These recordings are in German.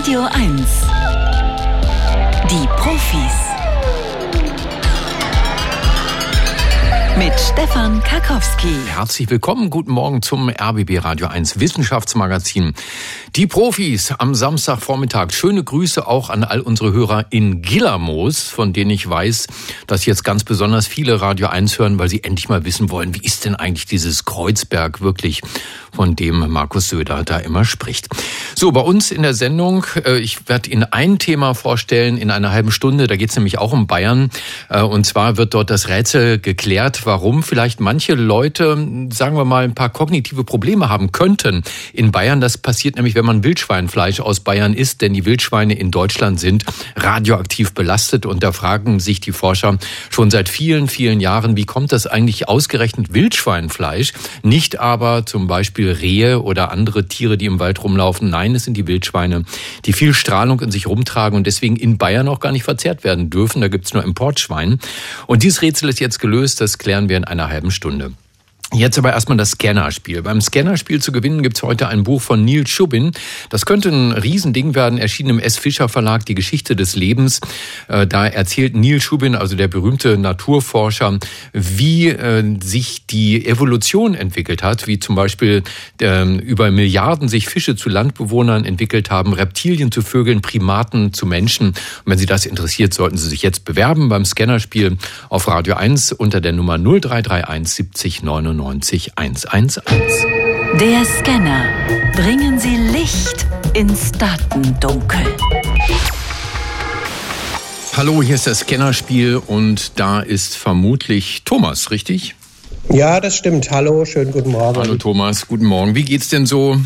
Radio 1. Die Profis. Mit Stefan Karkowski. Herzlich willkommen, guten Morgen zum RBB Radio 1 Wissenschaftsmagazin. Die Profis am Samstagvormittag. Schöne Grüße auch an all unsere Hörer in Gillermoos, von denen ich weiß, dass jetzt ganz besonders viele Radio 1 hören, weil sie endlich mal wissen wollen, wie ist denn eigentlich dieses Kreuzberg wirklich, von dem Markus Söder da immer spricht. So, bei uns in der Sendung, äh, ich werde Ihnen ein Thema vorstellen in einer halben Stunde, da geht es nämlich auch um Bayern. Äh, und zwar wird dort das Rätsel geklärt, warum vielleicht manche Leute, sagen wir mal, ein paar kognitive Probleme haben könnten in Bayern. Das passiert nämlich, wenn man Wildschweinfleisch aus Bayern isst, denn die Wildschweine in Deutschland sind radioaktiv belastet. Und da fragen sich die Forscher schon seit vielen, vielen Jahren, wie kommt das eigentlich ausgerechnet Wildschweinfleisch, nicht aber zum Beispiel Rehe oder andere Tiere, die im Wald rumlaufen. Nein, es sind die Wildschweine, die viel Strahlung in sich rumtragen und deswegen in Bayern auch gar nicht verzehrt werden dürfen. Da gibt's nur Importschwein. Und dieses Rätsel ist jetzt gelöst. Das klären wir in einer halben Stunde. Jetzt aber erstmal das Scannerspiel. Beim Scannerspiel zu gewinnen gibt's heute ein Buch von Neil Schubin. Das könnte ein Riesending werden, erschienen im S. Fischer Verlag, die Geschichte des Lebens. Äh, da erzählt Neil Schubin, also der berühmte Naturforscher, wie äh, sich die Evolution entwickelt hat, wie zum Beispiel ähm, über Milliarden sich Fische zu Landbewohnern entwickelt haben, Reptilien zu Vögeln, Primaten zu Menschen. Und wenn Sie das interessiert, sollten Sie sich jetzt bewerben beim Scannerspiel auf Radio 1 unter der Nummer 0331 70 99. 99 111. Der Scanner. Bringen Sie Licht ins Datendunkel. Hallo, hier ist das Scannerspiel und da ist vermutlich Thomas, richtig? Ja, das stimmt. Hallo, schönen guten Morgen. Hallo Thomas, guten Morgen. Wie geht's denn so?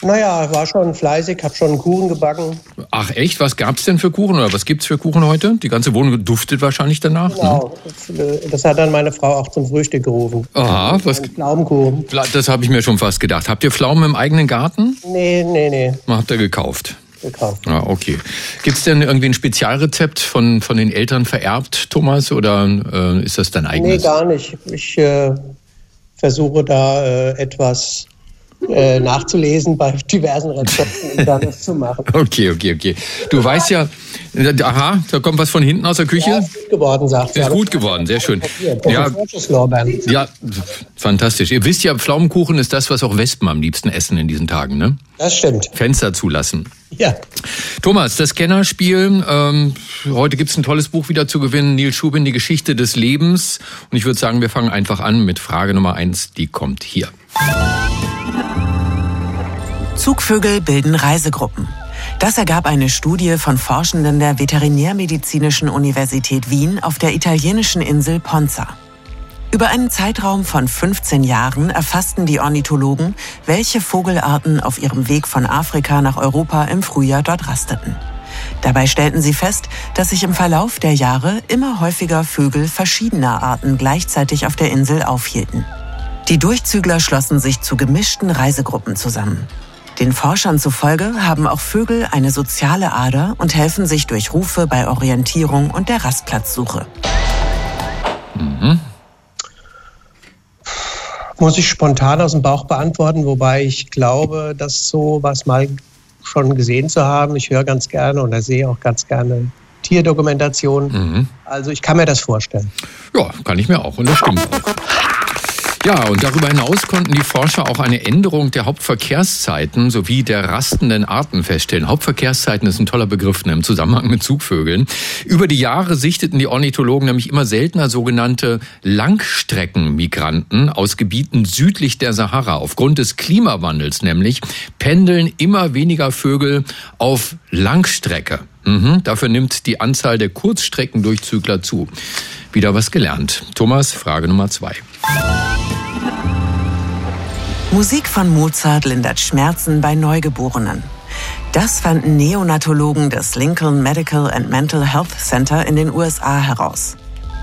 Naja, war schon fleißig, hab schon einen Kuchen gebacken. Ach echt? Was gab's denn für Kuchen oder was gibt's für Kuchen heute? Die ganze Wohnung duftet wahrscheinlich danach. Genau, ne? das, das, hat dann meine Frau auch zum Frühstück gerufen. Aha, was? Pflaumenkuchen. Das habe ich mir schon fast gedacht. Habt ihr Pflaumen im eigenen Garten? Nee, nee, nee. Habt ihr gekauft? Gekauft. Ah, okay. Gibt's denn irgendwie ein Spezialrezept von, von den Eltern vererbt, Thomas, oder äh, ist das dein eigenes? Nee, gar nicht. Ich äh, versuche da äh, etwas äh, nachzulesen bei diversen Rezepten und dann das zu machen. Okay, okay, okay. Du weißt ja, aha, da kommt was von hinten aus der Küche. Ja, ist gut geworden, sagt er. Ist gut geworden, sehr schön. Ja, ja, fantastisch. Ihr wisst ja, Pflaumenkuchen ist das, was auch Wespen am liebsten essen in diesen Tagen, ne? Das stimmt. Fenster zulassen. Ja. Thomas, das Kennerspiel. Ähm, heute gibt's ein tolles Buch wieder zu gewinnen. Neil Schubin, die Geschichte des Lebens. Und ich würde sagen, wir fangen einfach an mit Frage Nummer eins. Die kommt hier. Zugvögel bilden Reisegruppen. Das ergab eine Studie von Forschenden der Veterinärmedizinischen Universität Wien auf der italienischen Insel Ponza. Über einen Zeitraum von 15 Jahren erfassten die Ornithologen, welche Vogelarten auf ihrem Weg von Afrika nach Europa im Frühjahr dort rasteten. Dabei stellten sie fest, dass sich im Verlauf der Jahre immer häufiger Vögel verschiedener Arten gleichzeitig auf der Insel aufhielten. Die Durchzügler schlossen sich zu gemischten Reisegruppen zusammen. Den Forschern zufolge haben auch Vögel eine soziale Ader und helfen sich durch Rufe bei Orientierung und der Rastplatzsuche. Mhm. Muss ich spontan aus dem Bauch beantworten, wobei ich glaube, das so was mal schon gesehen zu haben. Ich höre ganz gerne oder sehe auch ganz gerne Tierdokumentationen. Mhm. Also ich kann mir das vorstellen. Ja, kann ich mir auch und das stimmt auch. Ja, und darüber hinaus konnten die Forscher auch eine Änderung der Hauptverkehrszeiten sowie der rastenden Arten feststellen. Hauptverkehrszeiten ist ein toller Begriff ne, im Zusammenhang mit Zugvögeln. Über die Jahre sichteten die Ornithologen nämlich immer seltener sogenannte Langstreckenmigranten aus Gebieten südlich der Sahara. Aufgrund des Klimawandels nämlich pendeln immer weniger Vögel auf Langstrecke. Mhm, dafür nimmt die Anzahl der Kurzstreckendurchzügler zu. Wieder was gelernt. Thomas, Frage Nummer zwei. Musik von Mozart lindert Schmerzen bei Neugeborenen. Das fanden Neonatologen des Lincoln Medical and Mental Health Center in den USA heraus.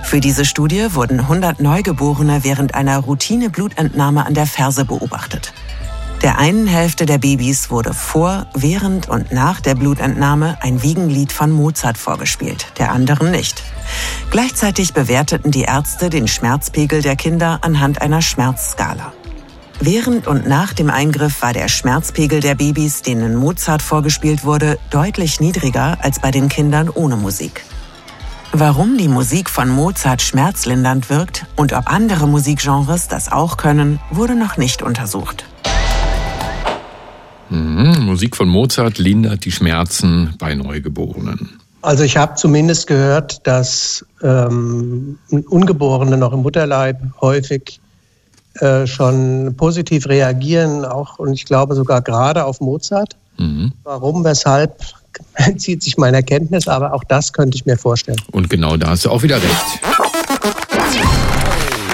Für diese Studie wurden 100 Neugeborene während einer Routine-Blutentnahme an der Ferse beobachtet. Der einen Hälfte der Babys wurde vor, während und nach der Blutentnahme ein Wiegenlied von Mozart vorgespielt, der anderen nicht. Gleichzeitig bewerteten die Ärzte den Schmerzpegel der Kinder anhand einer Schmerzskala. Während und nach dem Eingriff war der Schmerzpegel der Babys, denen Mozart vorgespielt wurde, deutlich niedriger als bei den Kindern ohne Musik. Warum die Musik von Mozart schmerzlindernd wirkt und ob andere Musikgenres das auch können, wurde noch nicht untersucht. Mhm, Musik von Mozart lindert die Schmerzen bei Neugeborenen. Also ich habe zumindest gehört, dass ähm, Ungeborene noch im Mutterleib häufig äh, schon positiv reagieren, auch und ich glaube sogar gerade auf Mozart. Mhm. Warum, weshalb, entzieht sich meiner Kenntnis, aber auch das könnte ich mir vorstellen. Und genau da hast du auch wieder recht.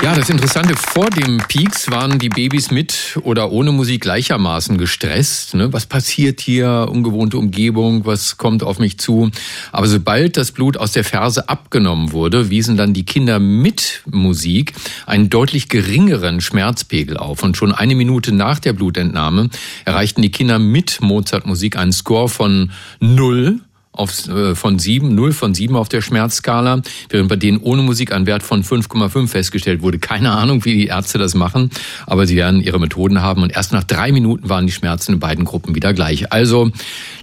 Ja, das Interessante, vor dem Peaks waren die Babys mit oder ohne Musik gleichermaßen gestresst. Ne? Was passiert hier? Ungewohnte Umgebung, was kommt auf mich zu? Aber sobald das Blut aus der Ferse abgenommen wurde, wiesen dann die Kinder mit Musik einen deutlich geringeren Schmerzpegel auf. Und schon eine Minute nach der Blutentnahme erreichten die Kinder mit Mozart-Musik einen Score von null auf, äh, von 7, 0 von 7 auf der Schmerzskala, während bei denen ohne Musik ein Wert von 5,5 festgestellt wurde. Keine Ahnung, wie die Ärzte das machen, aber sie werden ihre Methoden haben und erst nach drei Minuten waren die Schmerzen in beiden Gruppen wieder gleich. Also,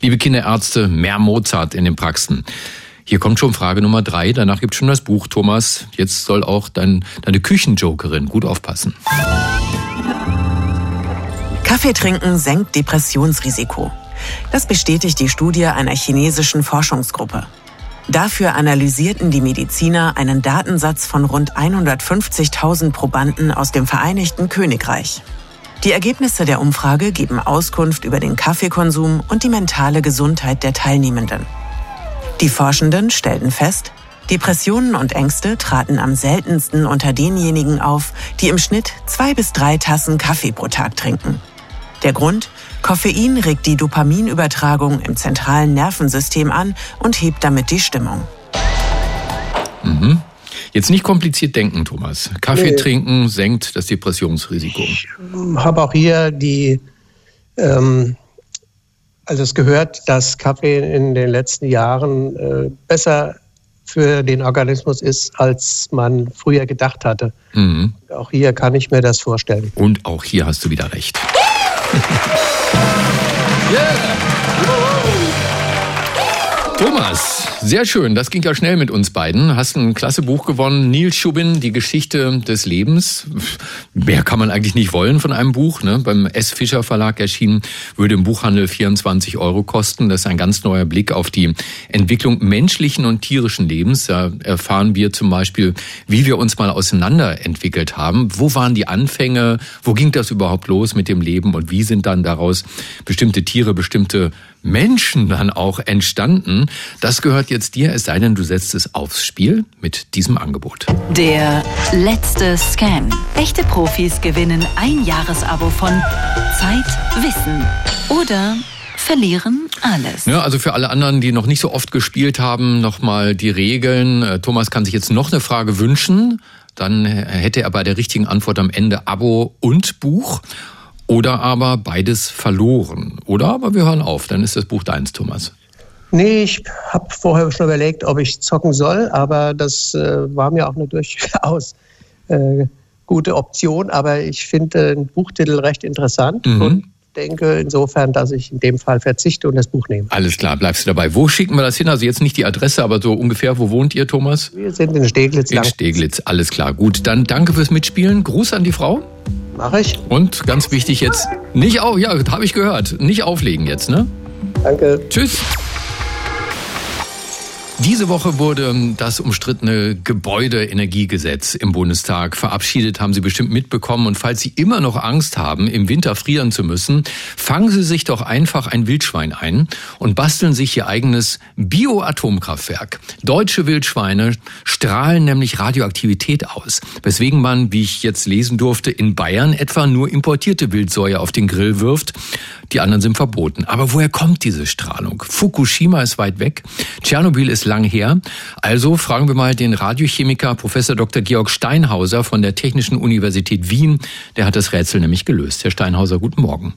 liebe Kinderärzte, mehr Mozart in den Praxen. Hier kommt schon Frage Nummer drei. Danach gibt schon das Buch, Thomas. Jetzt soll auch dein, deine Küchenjokerin gut aufpassen. Kaffee trinken senkt Depressionsrisiko. Das bestätigt die Studie einer chinesischen Forschungsgruppe. Dafür analysierten die Mediziner einen Datensatz von rund 150.000 Probanden aus dem Vereinigten Königreich. Die Ergebnisse der Umfrage geben Auskunft über den Kaffeekonsum und die mentale Gesundheit der Teilnehmenden. Die Forschenden stellten fest, Depressionen und Ängste traten am seltensten unter denjenigen auf, die im Schnitt zwei bis drei Tassen Kaffee pro Tag trinken. Der Grund? Koffein regt die Dopaminübertragung im zentralen Nervensystem an und hebt damit die Stimmung. Mhm. Jetzt nicht kompliziert denken, Thomas. Kaffee nee. trinken senkt das Depressionsrisiko. Ich habe auch hier die, ähm, also es gehört, dass Kaffee in den letzten Jahren äh, besser für den Organismus ist, als man früher gedacht hatte. Mhm. Auch hier kann ich mir das vorstellen. Und auch hier hast du wieder recht. yeah! Thomas, sehr schön. Das ging ja schnell mit uns beiden. Hast ein klasse Buch gewonnen. Neil Schubin, die Geschichte des Lebens. Mehr kann man eigentlich nicht wollen von einem Buch. Ne? Beim S. Fischer Verlag erschienen, würde im Buchhandel 24 Euro kosten. Das ist ein ganz neuer Blick auf die Entwicklung menschlichen und tierischen Lebens. Da erfahren wir zum Beispiel, wie wir uns mal auseinanderentwickelt haben. Wo waren die Anfänge? Wo ging das überhaupt los mit dem Leben? Und wie sind dann daraus bestimmte Tiere, bestimmte Menschen dann auch entstanden. Das gehört jetzt dir, es sei denn, du setzt es aufs Spiel mit diesem Angebot. Der letzte Scam. Echte Profis gewinnen ein Jahresabo von Zeit, Wissen oder verlieren alles. Ja, also für alle anderen, die noch nicht so oft gespielt haben, nochmal die Regeln. Äh, Thomas kann sich jetzt noch eine Frage wünschen. Dann hätte er bei der richtigen Antwort am Ende Abo und Buch. Oder aber beides verloren. Oder aber wir hören auf, dann ist das Buch deins, Thomas. Nee, ich habe vorher schon überlegt, ob ich zocken soll, aber das äh, war mir auch eine durchaus äh, gute Option. Aber ich finde den Buchtitel recht interessant mhm. und denke insofern, dass ich in dem Fall verzichte und das Buch nehme. Alles klar, bleibst du dabei. Wo schicken wir das hin? Also jetzt nicht die Adresse, aber so ungefähr, wo wohnt ihr, Thomas? Wir sind in Steglitz. In Steglitz, alles klar. Gut, dann danke fürs Mitspielen. Gruß an die Frau. Mache ich. Und ganz wichtig jetzt, nicht auf, ja, habe ich gehört, nicht auflegen jetzt, ne? Danke. Tschüss. Diese Woche wurde das umstrittene Gebäudeenergiegesetz im Bundestag verabschiedet, haben Sie bestimmt mitbekommen. Und falls Sie immer noch Angst haben, im Winter frieren zu müssen, fangen Sie sich doch einfach ein Wildschwein ein und basteln sich Ihr eigenes Bio-Atomkraftwerk. Deutsche Wildschweine strahlen nämlich Radioaktivität aus, weswegen man, wie ich jetzt lesen durfte, in Bayern etwa nur importierte Wildsäue auf den Grill wirft. Die anderen sind verboten. Aber woher kommt diese Strahlung? Fukushima ist weit weg, Tschernobyl ist lang her. Also fragen wir mal den Radiochemiker Professor Dr. Georg Steinhauser von der Technischen Universität Wien. Der hat das Rätsel nämlich gelöst. Herr Steinhauser, guten Morgen.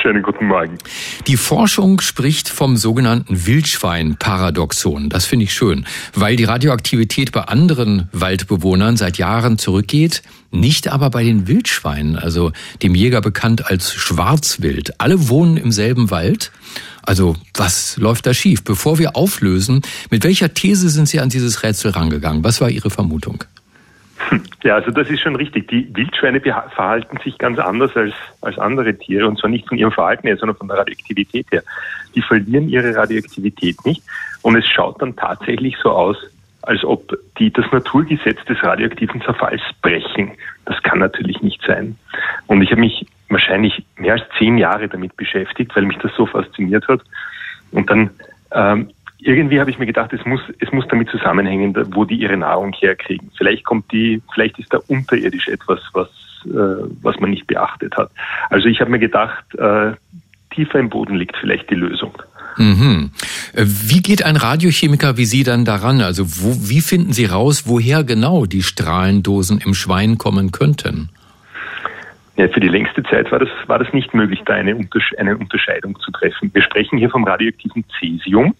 Schönen guten Morgen. Die Forschung spricht vom sogenannten Wildschwein-Paradoxon. Das finde ich schön, weil die Radioaktivität bei anderen Waldbewohnern seit Jahren zurückgeht, nicht aber bei den Wildschweinen, also dem Jäger bekannt als Schwarzwild. Alle wohnen im selben Wald. Also was läuft da schief? Bevor wir auflösen, mit welcher These sind Sie an dieses Rätsel rangegangen? Was war Ihre Vermutung? Ja, also das ist schon richtig. Die Wildschweine verhalten sich ganz anders als, als andere Tiere und zwar nicht von ihrem Verhalten her, sondern von der Radioaktivität her. Die verlieren ihre Radioaktivität nicht und es schaut dann tatsächlich so aus, als ob die das Naturgesetz des radioaktiven Zerfalls brechen. Das kann natürlich nicht sein. Und ich habe mich wahrscheinlich mehr als zehn Jahre damit beschäftigt, weil mich das so fasziniert hat. Und dann ähm, irgendwie habe ich mir gedacht, es muss, es muss damit zusammenhängen, wo die ihre Nahrung herkriegen. Vielleicht kommt die, vielleicht ist da unterirdisch etwas, was, äh, was man nicht beachtet hat. Also ich habe mir gedacht, äh, tiefer im Boden liegt vielleicht die Lösung. Mhm. Äh, wie geht ein Radiochemiker wie Sie dann daran? Also wo, wie finden Sie raus, woher genau die Strahlendosen im Schwein kommen könnten? Ja, für die längste Zeit war das, war das nicht möglich, da eine, Untersche eine Unterscheidung zu treffen. Wir sprechen hier vom radioaktiven Cäsium.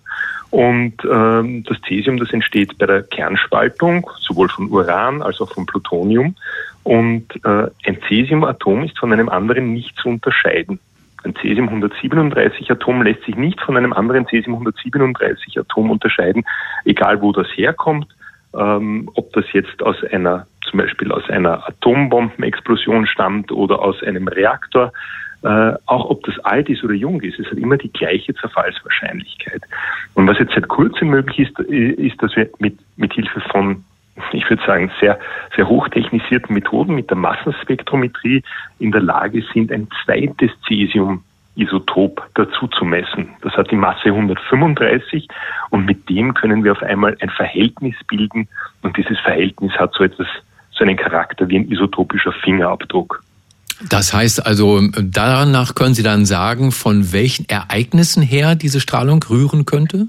Und ähm, das Cäsium, das entsteht bei der Kernspaltung, sowohl von Uran als auch von Plutonium. Und äh, ein Cäsiumatom ist von einem anderen nicht zu unterscheiden. Ein Cäsium-137-Atom lässt sich nicht von einem anderen Cäsium-137-Atom unterscheiden, egal wo das herkommt, ähm, ob das jetzt aus einer, zum Beispiel aus einer Atombombenexplosion stammt oder aus einem Reaktor. Äh, auch ob das alt ist oder jung ist, es hat immer die gleiche Zerfallswahrscheinlichkeit. Und was jetzt seit kurzem möglich ist, ist, dass wir mit, mit Hilfe von ich würde sagen, sehr, sehr hochtechnisierten Methoden mit der Massenspektrometrie in der Lage sind, ein zweites Cäsium-Isotop dazu zu messen. Das hat die Masse 135 und mit dem können wir auf einmal ein Verhältnis bilden und dieses Verhältnis hat so etwas, so einen Charakter wie ein isotopischer Fingerabdruck. Das heißt also, danach können Sie dann sagen, von welchen Ereignissen her diese Strahlung rühren könnte?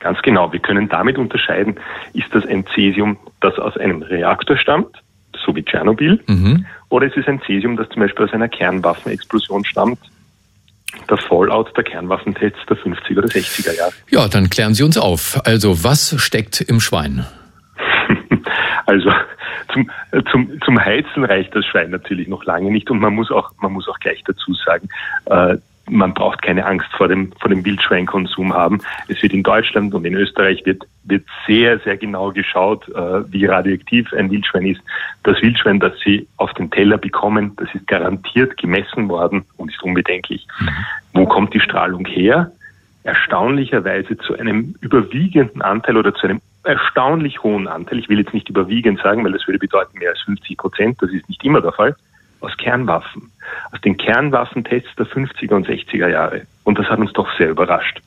Ganz genau. Wir können damit unterscheiden, ist das ein Cäsium, das aus einem Reaktor stammt, so wie Tschernobyl, mhm. oder ist es ein Cäsium, das zum Beispiel aus einer Kernwaffenexplosion stammt, der Fallout der Kernwaffentests der 50er oder 60er Jahre. Ja, dann klären Sie uns auf. Also, was steckt im Schwein? also, zum, zum, zum Heizen reicht das Schwein natürlich noch lange nicht und man muss auch, man muss auch gleich dazu sagen, äh, man braucht keine Angst vor dem, vor dem Wildschweinkonsum haben. Es wird in Deutschland und in Österreich wird, wird sehr, sehr genau geschaut, äh, wie radioaktiv ein Wildschwein ist. Das Wildschwein, das Sie auf den Teller bekommen, das ist garantiert gemessen worden und ist unbedenklich. Mhm. Wo kommt die Strahlung her? Erstaunlicherweise zu einem überwiegenden Anteil oder zu einem erstaunlich hohen Anteil, ich will jetzt nicht überwiegend sagen, weil das würde bedeuten mehr als 50 Prozent, das ist nicht immer der Fall, aus Kernwaffen, aus den Kernwaffentests der 50er und 60er Jahre. Und das hat uns doch sehr überrascht.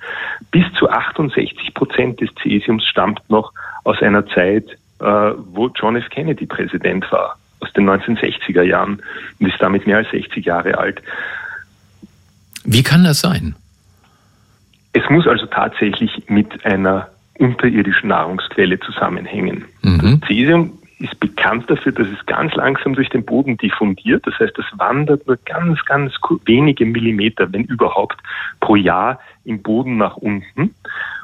Bis zu 68 Prozent des Cäsiums stammt noch aus einer Zeit, äh, wo John F. Kennedy Präsident war, aus den 1960er Jahren und ist damit mehr als 60 Jahre alt. Wie kann das sein? Es muss also tatsächlich mit einer unterirdischen Nahrungsquelle zusammenhängen. Mhm. Das Cäsium ist bekannt dafür, dass es ganz langsam durch den Boden diffundiert. Das heißt, es wandert nur ganz, ganz wenige Millimeter, wenn überhaupt, pro Jahr im Boden nach unten.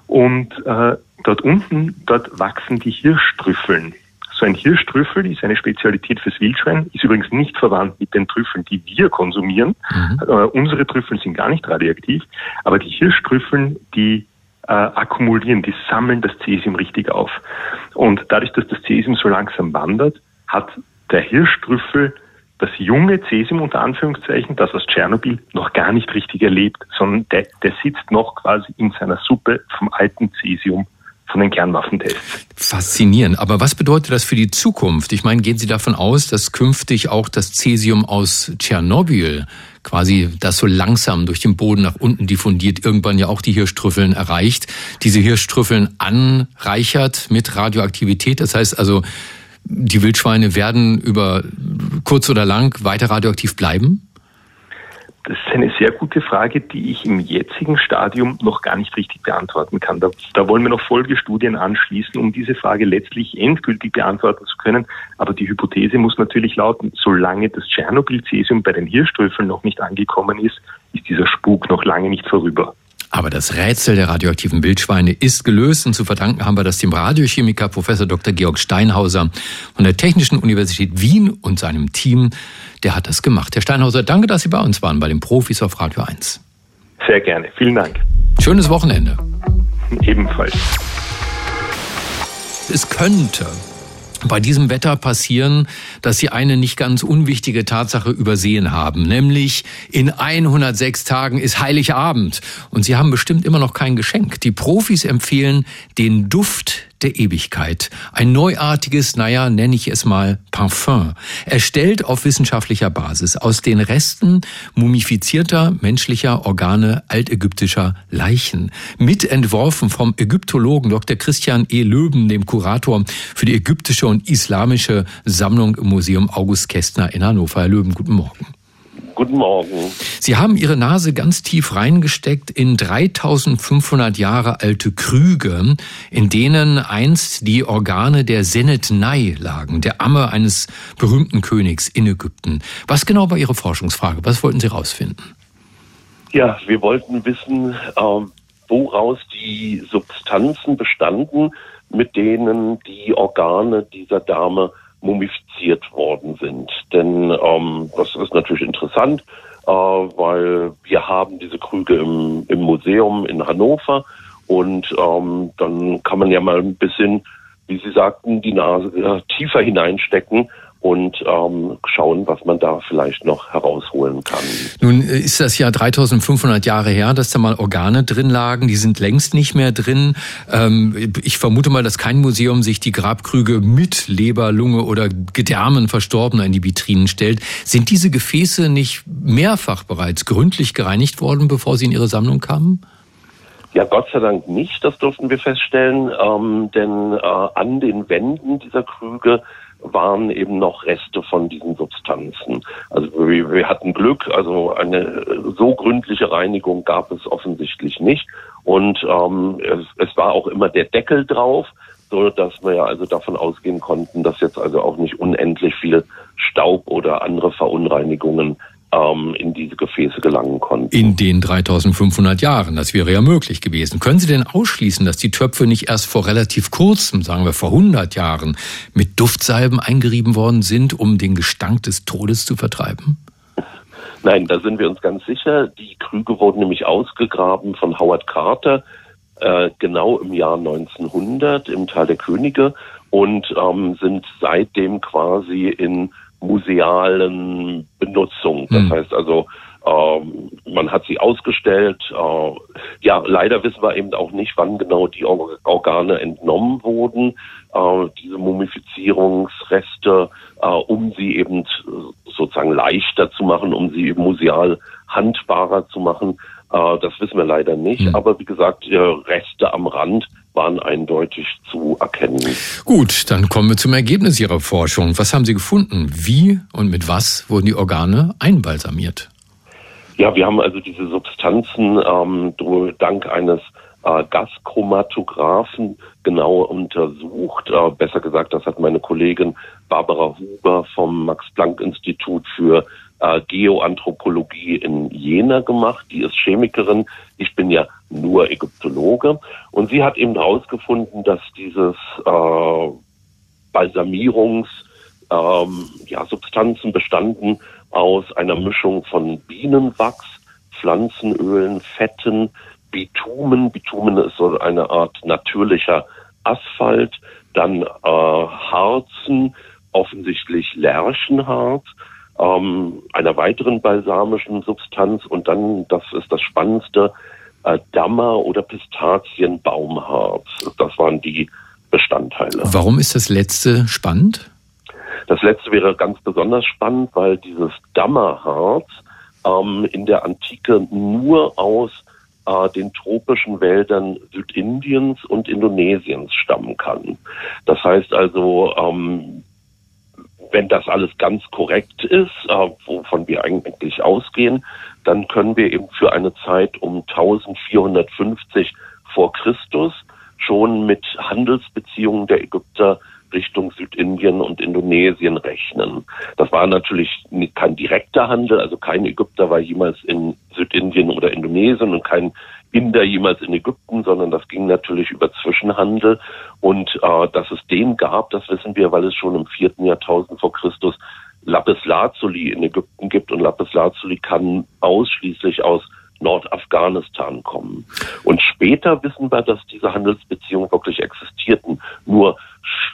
Und äh, dort unten, dort wachsen die Hirschtrüffeln. So ein Hirschtrüffel ist eine Spezialität fürs Wildschwein, ist übrigens nicht verwandt mit den Trüffeln, die wir konsumieren. Mhm. Äh, unsere Trüffel sind gar nicht radioaktiv, aber die Hirschtrüffeln, die äh, akkumulieren, die sammeln das Cäsium richtig auf. Und dadurch, dass das Cäsium so langsam wandert, hat der Hirschtrüffel das junge Cäsium unter Anführungszeichen, das aus Tschernobyl, noch gar nicht richtig erlebt, sondern der, der sitzt noch quasi in seiner Suppe vom alten Cäsium von den Kernwaffentests. Faszinierend. Aber was bedeutet das für die Zukunft? Ich meine, gehen Sie davon aus, dass künftig auch das Cäsium aus Tschernobyl quasi das so langsam durch den Boden nach unten diffundiert, irgendwann ja auch die Hirschtrüffeln erreicht, diese Hirschtrüffeln anreichert mit Radioaktivität. Das heißt also, die Wildschweine werden über kurz oder lang weiter radioaktiv bleiben? Das ist eine sehr gute Frage, die ich im jetzigen Stadium noch gar nicht richtig beantworten kann. Da, da, wollen wir noch Folgestudien anschließen, um diese Frage letztlich endgültig beantworten zu können. Aber die Hypothese muss natürlich lauten, solange das Tschernobyl-Cäsium bei den Hirschtrüffeln noch nicht angekommen ist, ist dieser Spuk noch lange nicht vorüber. Aber das Rätsel der radioaktiven Wildschweine ist gelöst und zu verdanken haben wir das dem Radiochemiker Professor Dr. Georg Steinhauser von der Technischen Universität Wien und seinem Team. Der hat das gemacht. Herr Steinhauser, danke, dass Sie bei uns waren, bei den Profis auf Radio 1. Sehr gerne. Vielen Dank. Schönes Wochenende. Ebenfalls. Es könnte bei diesem Wetter passieren, dass Sie eine nicht ganz unwichtige Tatsache übersehen haben, nämlich in 106 Tagen ist Heiligabend und Sie haben bestimmt immer noch kein Geschenk. Die Profis empfehlen den Duft der Ewigkeit. Ein neuartiges, naja, nenne ich es mal Parfum. Erstellt auf wissenschaftlicher Basis aus den Resten mumifizierter menschlicher Organe altägyptischer Leichen. Mitentworfen vom Ägyptologen Dr. Christian E. Löben, dem Kurator für die ägyptische und islamische Sammlung im Museum August Kästner in Hannover. Herr Löben, guten Morgen. Guten Morgen. Sie haben Ihre Nase ganz tief reingesteckt in 3500 Jahre alte Krüge, in denen einst die Organe der Senet Nai lagen, der Amme eines berühmten Königs in Ägypten. Was genau war Ihre Forschungsfrage? Was wollten Sie herausfinden? Ja, wir wollten wissen, äh, woraus die Substanzen bestanden, mit denen die Organe dieser Dame mumifiziert worden sind. Denn ähm, das ist natürlich interessant, äh, weil wir haben diese Krüge im, im Museum in Hannover und ähm, dann kann man ja mal ein bisschen, wie Sie sagten, die Nase äh, tiefer hineinstecken und ähm, schauen, was man da vielleicht noch herausholen kann. Nun äh, ist das ja 3500 Jahre her, dass da mal Organe drin lagen. Die sind längst nicht mehr drin. Ähm, ich vermute mal, dass kein Museum sich die Grabkrüge mit Leber, Lunge oder Gedärmen Verstorbener in die Vitrinen stellt. Sind diese Gefäße nicht mehrfach bereits gründlich gereinigt worden, bevor sie in Ihre Sammlung kamen? Ja, Gott sei Dank nicht, das durften wir feststellen, ähm, denn äh, an den Wänden dieser Krüge waren eben noch Reste von diesen Substanzen. Also wir, wir hatten Glück, also eine so gründliche Reinigung gab es offensichtlich nicht. Und ähm, es, es war auch immer der Deckel drauf, so dass wir ja also davon ausgehen konnten, dass jetzt also auch nicht unendlich viel Staub oder andere Verunreinigungen ähm, in diese Gefäße gelangen konnten. In den 3500 Jahren, das wäre ja möglich gewesen. Können Sie denn ausschließen, dass die Töpfe nicht erst vor relativ kurzem, sagen wir vor 100 Jahren, mit Duftsalben eingerieben worden sind, um den Gestank des Todes zu vertreiben? Nein, da sind wir uns ganz sicher. Die Krüge wurden nämlich ausgegraben von Howard Carter, äh, genau im Jahr 1900 im Tal der Könige und ähm, sind seitdem quasi in musealen Benutzung. Das hm. heißt also, ähm, man hat sie ausgestellt. Äh, ja, leider wissen wir eben auch nicht, wann genau die Organe entnommen wurden, äh, diese Mumifizierungsreste, äh, um sie eben sozusagen leichter zu machen, um sie museal handbarer zu machen. Äh, das wissen wir leider nicht. Hm. Aber wie gesagt, Reste am Rand waren eindeutig zu erkennen. Gut, dann kommen wir zum Ergebnis Ihrer Forschung. Was haben Sie gefunden? Wie und mit was wurden die Organe einbalsamiert? Ja, wir haben also diese Substanzen ähm, dank eines äh, Gaschromatographen genau untersucht. Äh, besser gesagt, das hat meine Kollegin Barbara Huber vom Max-Planck-Institut für äh, Geoanthropologie in Jena gemacht. Die ist Chemikerin. Ich bin ja nur Ägyptologe. Und sie hat eben herausgefunden, dass dieses äh, Balsamierungs ähm, ja, Substanzen bestanden aus einer Mischung von Bienenwachs, Pflanzenölen, Fetten, Bitumen. Bitumen ist so eine Art natürlicher Asphalt, dann äh, Harzen, offensichtlich Lärchenharz ähm, einer weiteren balsamischen Substanz und dann, das ist das Spannendste, äh, Dammer oder Pistazienbaumharz. Das waren die Bestandteile. Warum ist das letzte spannend? Das letzte wäre ganz besonders spannend, weil dieses Dammerharz ähm, in der Antike nur aus äh, den tropischen Wäldern Südindiens und Indonesiens stammen kann. Das heißt also, ähm, wenn das alles ganz korrekt ist, äh, wovon wir eigentlich ausgehen, dann können wir eben für eine Zeit um 1450 vor Christus schon mit Handelsbeziehungen der Ägypter Richtung Südindien und Indonesien rechnen. Das war natürlich kein direkter Handel, also kein Ägypter war jemals in Südindien oder Indonesien und kein Inder jemals in Ägypten, sondern das ging natürlich über Zwischenhandel. Und äh, dass es den gab, das wissen wir, weil es schon im vierten Jahrtausend vor Christus Lapis Lazuli in Ägypten gibt. Und Lapis Lazuli kann ausschließlich aus Nordafghanistan kommen. Und später wissen wir, dass diese Handelsbeziehungen wirklich existierten. Nur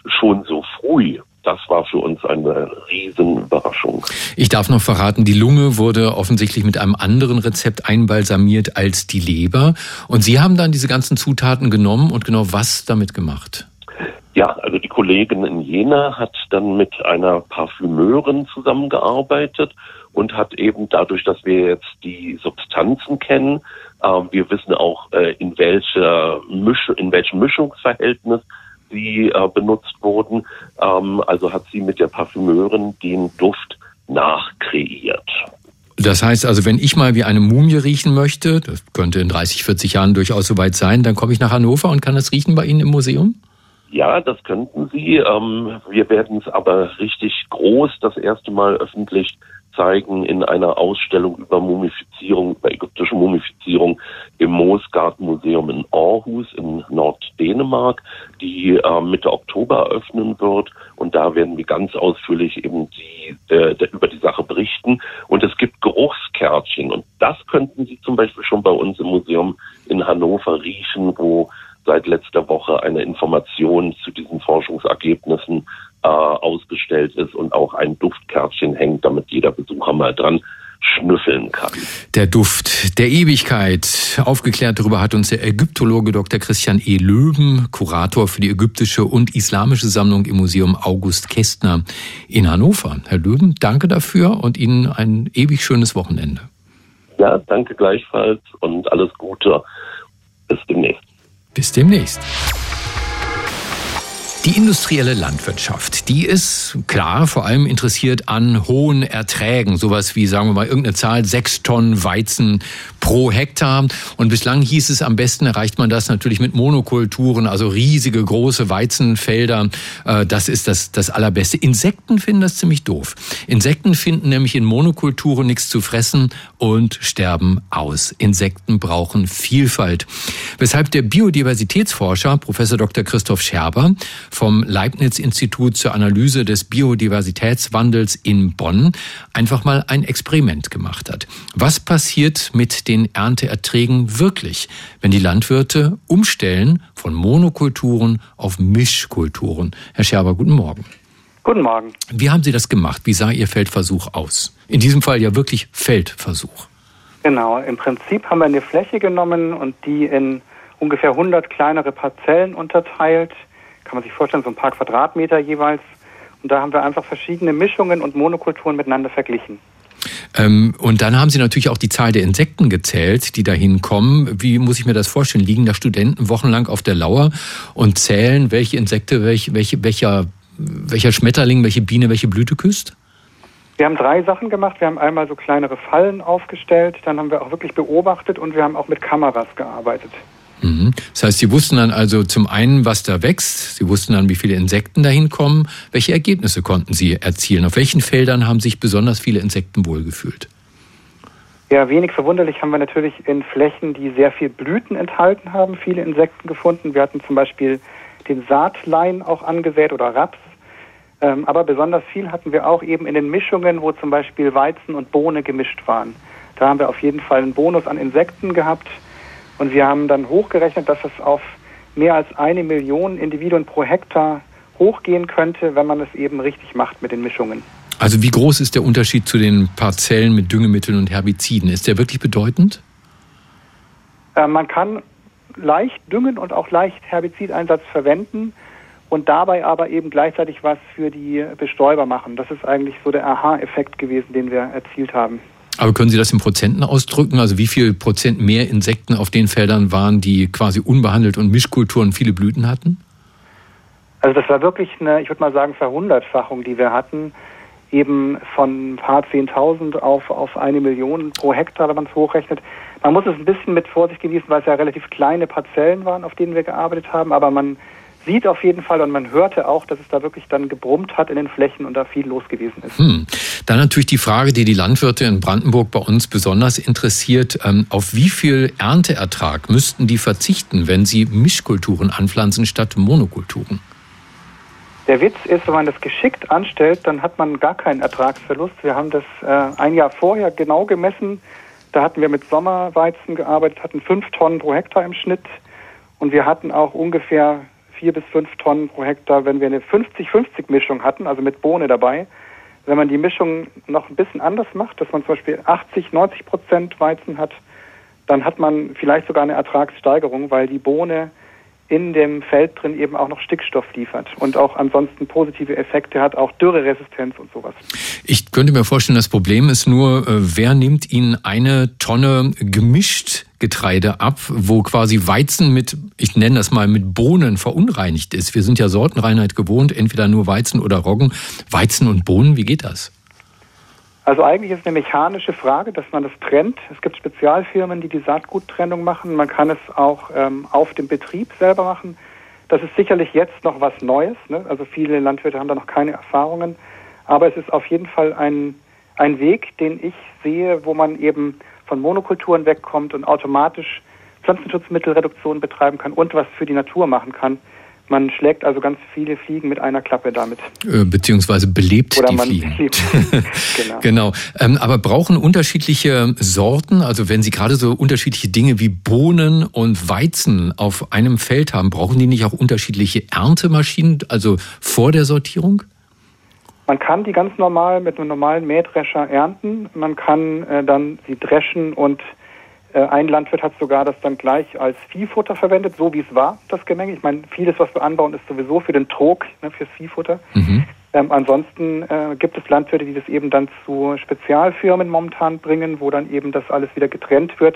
schon so früh das war für uns eine Riesenüberraschung. Ich darf noch verraten, die Lunge wurde offensichtlich mit einem anderen Rezept einbalsamiert als die Leber. Und Sie haben dann diese ganzen Zutaten genommen und genau was damit gemacht? Ja, also die Kollegin in Jena hat dann mit einer Parfümeurin zusammengearbeitet und hat eben dadurch, dass wir jetzt die Substanzen kennen, äh, wir wissen auch, äh, in, welcher Misch in welchem Mischungsverhältnis sie äh, benutzt wurden. Ähm, also hat sie mit der Parfümeurin den Duft nachkreiert. Das heißt also, wenn ich mal wie eine Mumie riechen möchte, das könnte in 30, 40 Jahren durchaus soweit sein, dann komme ich nach Hannover und kann das riechen bei Ihnen im Museum? Ja, das könnten Sie. Ähm, wir werden es aber richtig groß das erste Mal öffentlich zeigen in einer Ausstellung über Mumifizierung, über ägyptische Mumifizierung im Moosgarten-Museum in Aarhus in Norddänemark, die äh, Mitte Oktober eröffnen wird. Und da werden wir ganz ausführlich eben die, äh, über die Sache berichten. Und es gibt Geruchskärtchen. Und das könnten Sie zum Beispiel schon bei uns im Museum in Hannover riechen, wo seit letzter Woche eine Information zu diesen Forschungsergebnissen äh, ausgestellt ist und auch ein Duftkärtchen hängt, damit jeder Besucher mal dran schnüffeln kann. Der Duft der Ewigkeit. Aufgeklärt darüber hat uns der Ägyptologe Dr. Christian E. Löwen, Kurator für die ägyptische und islamische Sammlung im Museum August Kästner in Hannover. Herr Löwen, danke dafür und Ihnen ein ewig schönes Wochenende. Ja, danke gleichfalls und alles Gute. Bis demnächst. Bis demnächst. Die industrielle Landwirtschaft, die ist klar vor allem interessiert an hohen Erträgen. Sowas wie, sagen wir mal, irgendeine Zahl, sechs Tonnen Weizen pro Hektar. Und bislang hieß es, am besten erreicht man das natürlich mit Monokulturen, also riesige, große Weizenfelder. Äh, das ist das, das Allerbeste. Insekten finden das ziemlich doof. Insekten finden nämlich in Monokulturen nichts zu fressen und sterben aus. Insekten brauchen Vielfalt. Weshalb der Biodiversitätsforscher, Professor Dr. Christoph Scherber, vom Leibniz-Institut zur Analyse des Biodiversitätswandels in Bonn einfach mal ein Experiment gemacht hat. Was passiert mit den Ernteerträgen wirklich, wenn die Landwirte umstellen von Monokulturen auf Mischkulturen? Herr Scherber, guten Morgen. Guten Morgen. Wie haben Sie das gemacht? Wie sah Ihr Feldversuch aus? In diesem Fall ja wirklich Feldversuch. Genau, im Prinzip haben wir eine Fläche genommen und die in ungefähr 100 kleinere Parzellen unterteilt kann man sich vorstellen, so ein paar Quadratmeter jeweils. Und da haben wir einfach verschiedene Mischungen und Monokulturen miteinander verglichen. Ähm, und dann haben Sie natürlich auch die Zahl der Insekten gezählt, die dahin kommen. Wie muss ich mir das vorstellen? Liegen da Studenten wochenlang auf der Lauer und zählen, welche Insekte, welche, welche, welcher, welcher Schmetterling, welche Biene, welche Blüte küsst? Wir haben drei Sachen gemacht. Wir haben einmal so kleinere Fallen aufgestellt, dann haben wir auch wirklich beobachtet und wir haben auch mit Kameras gearbeitet. Mhm. Das heißt, Sie wussten dann also zum einen, was da wächst, Sie wussten dann, wie viele Insekten dahin kommen. Welche Ergebnisse konnten Sie erzielen? Auf welchen Feldern haben sich besonders viele Insekten wohlgefühlt? Ja, wenig verwunderlich haben wir natürlich in Flächen, die sehr viel Blüten enthalten haben, viele Insekten gefunden. Wir hatten zum Beispiel den Saatlein auch angesät oder Raps. Ähm, aber besonders viel hatten wir auch eben in den Mischungen, wo zum Beispiel Weizen und Bohne gemischt waren. Da haben wir auf jeden Fall einen Bonus an Insekten gehabt. Und wir haben dann hochgerechnet, dass es auf mehr als eine Million Individuen pro Hektar hochgehen könnte, wenn man es eben richtig macht mit den Mischungen. Also wie groß ist der Unterschied zu den Parzellen mit Düngemitteln und Herbiziden? Ist der wirklich bedeutend? Äh, man kann leicht Düngen und auch leicht Herbizideinsatz verwenden und dabei aber eben gleichzeitig was für die Bestäuber machen. Das ist eigentlich so der Aha-Effekt gewesen, den wir erzielt haben. Aber können Sie das in Prozenten ausdrücken? Also wie viel Prozent mehr Insekten auf den Feldern waren, die quasi unbehandelt und Mischkulturen viele Blüten hatten? Also das war wirklich eine, ich würde mal sagen, Verhundertfachung, die wir hatten, eben von ein paar Zehntausend auf, auf eine Million pro Hektar, wenn man es hochrechnet. Man muss es ein bisschen mit Vorsicht genießen, weil es ja relativ kleine Parzellen waren, auf denen wir gearbeitet haben, aber man sieht auf jeden Fall und man hörte auch, dass es da wirklich dann gebrummt hat in den Flächen und da viel los gewesen ist. Hm. Dann natürlich die Frage, die die Landwirte in Brandenburg bei uns besonders interessiert. Ähm, auf wie viel Ernteertrag müssten die verzichten, wenn sie Mischkulturen anpflanzen statt Monokulturen? Der Witz ist, wenn man das geschickt anstellt, dann hat man gar keinen Ertragsverlust. Wir haben das äh, ein Jahr vorher genau gemessen. Da hatten wir mit Sommerweizen gearbeitet, hatten fünf Tonnen pro Hektar im Schnitt. Und wir hatten auch ungefähr vier bis fünf Tonnen pro Hektar, wenn wir eine 50-50-Mischung hatten, also mit Bohne dabei. Wenn man die Mischung noch ein bisschen anders macht, dass man zum Beispiel 80, 90 Prozent Weizen hat, dann hat man vielleicht sogar eine Ertragssteigerung, weil die Bohne in dem Feld drin eben auch noch Stickstoff liefert und auch ansonsten positive Effekte hat, auch Dürreresistenz und sowas. Ich könnte mir vorstellen, das Problem ist nur, äh, wer nimmt Ihnen eine Tonne gemischt Getreide ab, wo quasi Weizen mit, ich nenne das mal, mit Bohnen verunreinigt ist. Wir sind ja Sortenreinheit gewohnt, entweder nur Weizen oder Roggen. Weizen und Bohnen, wie geht das? Also eigentlich ist es eine mechanische Frage, dass man das trennt. Es gibt Spezialfirmen, die die Saatguttrennung machen. Man kann es auch ähm, auf dem Betrieb selber machen. Das ist sicherlich jetzt noch was Neues. Ne? Also viele Landwirte haben da noch keine Erfahrungen. Aber es ist auf jeden Fall ein, ein Weg, den ich sehe, wo man eben von Monokulturen wegkommt und automatisch Pflanzenschutzmittelreduktion betreiben kann und was für die Natur machen kann. Man schlägt also ganz viele Fliegen mit einer Klappe damit. Äh, beziehungsweise belebt Oder die Fliegen. genau. genau. Ähm, aber brauchen unterschiedliche Sorten, also wenn Sie gerade so unterschiedliche Dinge wie Bohnen und Weizen auf einem Feld haben, brauchen die nicht auch unterschiedliche Erntemaschinen, also vor der Sortierung? Man kann die ganz normal mit einem normalen Mähdrescher ernten. Man kann äh, dann sie dreschen und ein Landwirt hat sogar das dann gleich als Viehfutter verwendet, so wie es war, das Gemenge. Ich meine, vieles, was wir anbauen, ist sowieso für den Trog, ne, fürs Viehfutter. Mhm. Ähm, ansonsten äh, gibt es Landwirte, die das eben dann zu Spezialfirmen momentan bringen, wo dann eben das alles wieder getrennt wird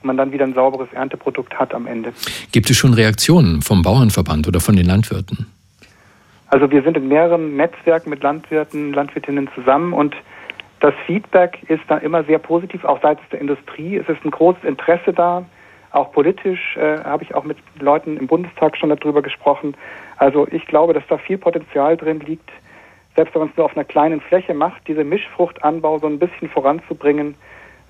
und man dann wieder ein sauberes Ernteprodukt hat am Ende. Gibt es schon Reaktionen vom Bauernverband oder von den Landwirten? Also wir sind in mehreren Netzwerken mit Landwirten, Landwirtinnen zusammen und das Feedback ist da immer sehr positiv, auch seitens der Industrie. Es ist ein großes Interesse da. Auch politisch äh, habe ich auch mit Leuten im Bundestag schon darüber gesprochen. Also ich glaube, dass da viel Potenzial drin liegt, selbst wenn man es nur auf einer kleinen Fläche macht, diese Mischfruchtanbau so ein bisschen voranzubringen,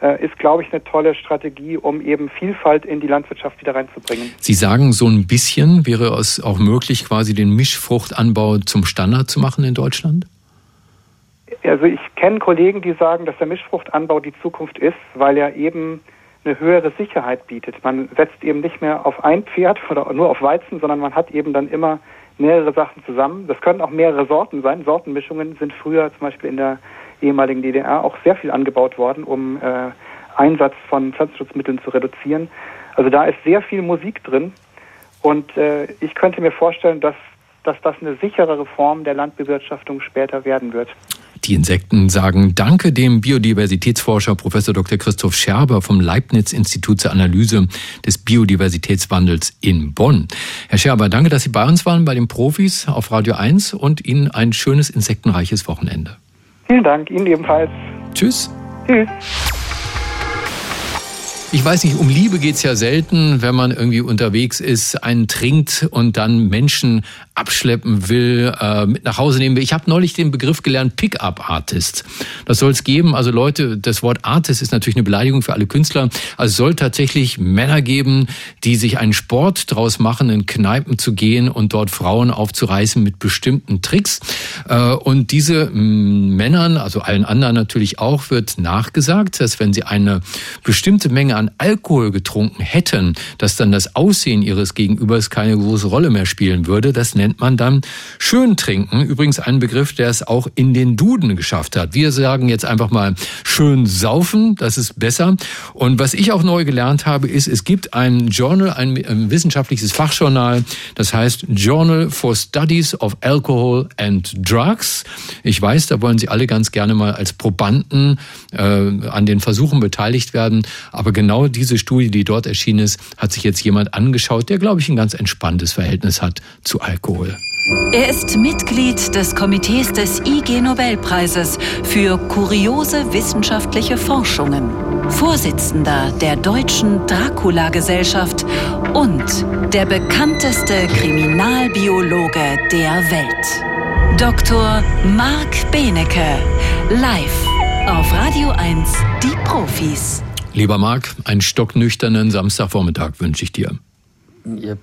äh, ist, glaube ich, eine tolle Strategie, um eben Vielfalt in die Landwirtschaft wieder reinzubringen. Sie sagen, so ein bisschen wäre es auch möglich, quasi den Mischfruchtanbau zum Standard zu machen in Deutschland? Also ich kenne Kollegen, die sagen, dass der Mischfruchtanbau die Zukunft ist, weil er eben eine höhere Sicherheit bietet. Man setzt eben nicht mehr auf ein Pferd oder nur auf Weizen, sondern man hat eben dann immer mehrere Sachen zusammen. Das können auch mehrere Sorten sein. Sortenmischungen sind früher zum Beispiel in der ehemaligen DDR auch sehr viel angebaut worden, um äh, Einsatz von Pflanzenschutzmitteln zu reduzieren. Also da ist sehr viel Musik drin und äh, ich könnte mir vorstellen, dass, dass das eine sicherere Form der Landbewirtschaftung später werden wird. Die Insekten sagen Danke dem Biodiversitätsforscher Professor Dr. Christoph Scherber vom Leibniz-Institut zur Analyse des Biodiversitätswandels in Bonn. Herr Scherber, danke, dass Sie bei uns waren, bei den Profis auf Radio 1 und Ihnen ein schönes insektenreiches Wochenende. Vielen Dank, Ihnen ebenfalls. Tschüss. Tschüss. Ich weiß nicht, um Liebe geht's ja selten, wenn man irgendwie unterwegs ist, einen trinkt und dann Menschen abschleppen will, äh, mit nach Hause nehmen will. Ich habe neulich den Begriff gelernt, Pickup-Artist. Das soll es geben. Also Leute, das Wort Artist ist natürlich eine Beleidigung für alle Künstler. Also es soll tatsächlich Männer geben, die sich einen Sport draus machen, in Kneipen zu gehen und dort Frauen aufzureißen mit bestimmten Tricks. Äh, und diese mm, Männern, also allen anderen natürlich auch, wird nachgesagt, dass wenn sie eine bestimmte Menge an Alkohol getrunken hätten, dass dann das Aussehen ihres Gegenübers keine große Rolle mehr spielen würde. Das nennt man dann schön trinken. Übrigens ein Begriff, der es auch in den Duden geschafft hat. Wir sagen jetzt einfach mal schön saufen, das ist besser. Und was ich auch neu gelernt habe, ist, es gibt ein Journal, ein wissenschaftliches Fachjournal, das heißt Journal for Studies of Alcohol and Drugs. Ich weiß, da wollen Sie alle ganz gerne mal als Probanden äh, an den Versuchen beteiligt werden. Aber genau diese Studie, die dort erschienen ist, hat sich jetzt jemand angeschaut, der, glaube ich, ein ganz entspanntes Verhältnis hat zu Alkohol. Er ist Mitglied des Komitees des IG Nobelpreises für kuriose wissenschaftliche Forschungen, Vorsitzender der Deutschen Dracula-Gesellschaft und der bekannteste Kriminalbiologe der Welt. Dr. Marc Benecke, live auf Radio 1, die Profis. Lieber Marc, einen stocknüchternen Samstagvormittag wünsche ich dir.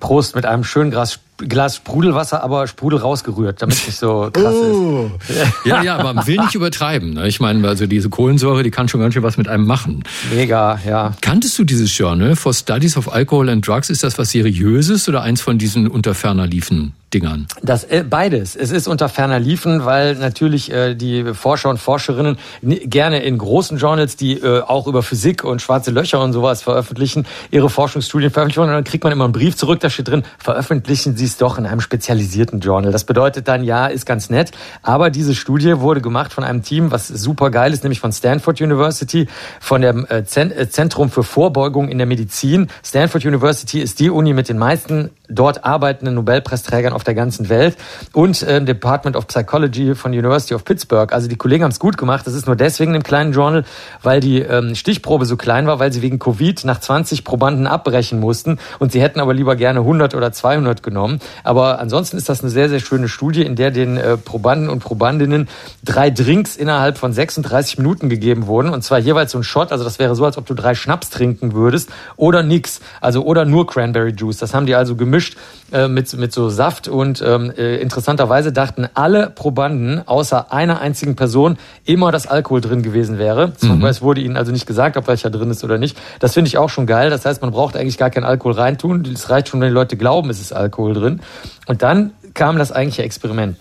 Prost mit einem schönen Glas Glas Sprudelwasser, aber Sprudel rausgerührt, damit es nicht so krass oh. ist. Ja, ja, aber man will nicht übertreiben. Ne? Ich meine, also diese Kohlensäure, die kann schon ganz schön was mit einem machen. Mega, ja. Kanntest du dieses Journal for Studies of Alcohol and Drugs? Ist das was Seriöses oder eins von diesen unter ferner liefen Dingern? Das äh, beides. Es ist unter ferner liefen, weil natürlich äh, die Forscher und Forscherinnen gerne in großen Journals, die äh, auch über Physik und schwarze Löcher und sowas veröffentlichen, ihre Forschungsstudien veröffentlichen und dann kriegt man immer einen Brief zurück, da steht drin, veröffentlichen Sie es doch in einem spezialisierten Journal. Das bedeutet dann, ja, ist ganz nett, aber diese Studie wurde gemacht von einem Team, was super geil ist, nämlich von Stanford University, von dem äh, äh, Zentrum für Vorbeugung in der Medizin. Stanford University ist die Uni mit den meisten dort arbeitenden Nobelpreisträgern auf der ganzen Welt und äh, Department of Psychology von University of Pittsburgh. Also die Kollegen haben es gut gemacht. Das ist nur deswegen im kleinen Journal, weil die ähm, Stichprobe so klein war, weil sie wegen Covid nach 20 Probanden abbrechen mussten und sie hätten aber lieber gerne 100 oder 200 genommen. Aber ansonsten ist das eine sehr, sehr schöne Studie, in der den äh, Probanden und Probandinnen drei Drinks innerhalb von 36 Minuten gegeben wurden und zwar jeweils so ein Shot. Also das wäre so, als ob du drei Schnaps trinken würdest oder nix. Also oder nur Cranberry Juice. Das haben die also gemischt gemischt äh, mit, mit so Saft und ähm, äh, interessanterweise dachten alle Probanden außer einer einzigen Person immer, dass Alkohol drin gewesen wäre. Mhm. Es wurde ihnen also nicht gesagt, ob welcher drin ist oder nicht. Das finde ich auch schon geil. Das heißt, man braucht eigentlich gar keinen Alkohol reintun. Es reicht schon, wenn die Leute glauben, es ist Alkohol drin. Und dann kam das eigentliche Experiment.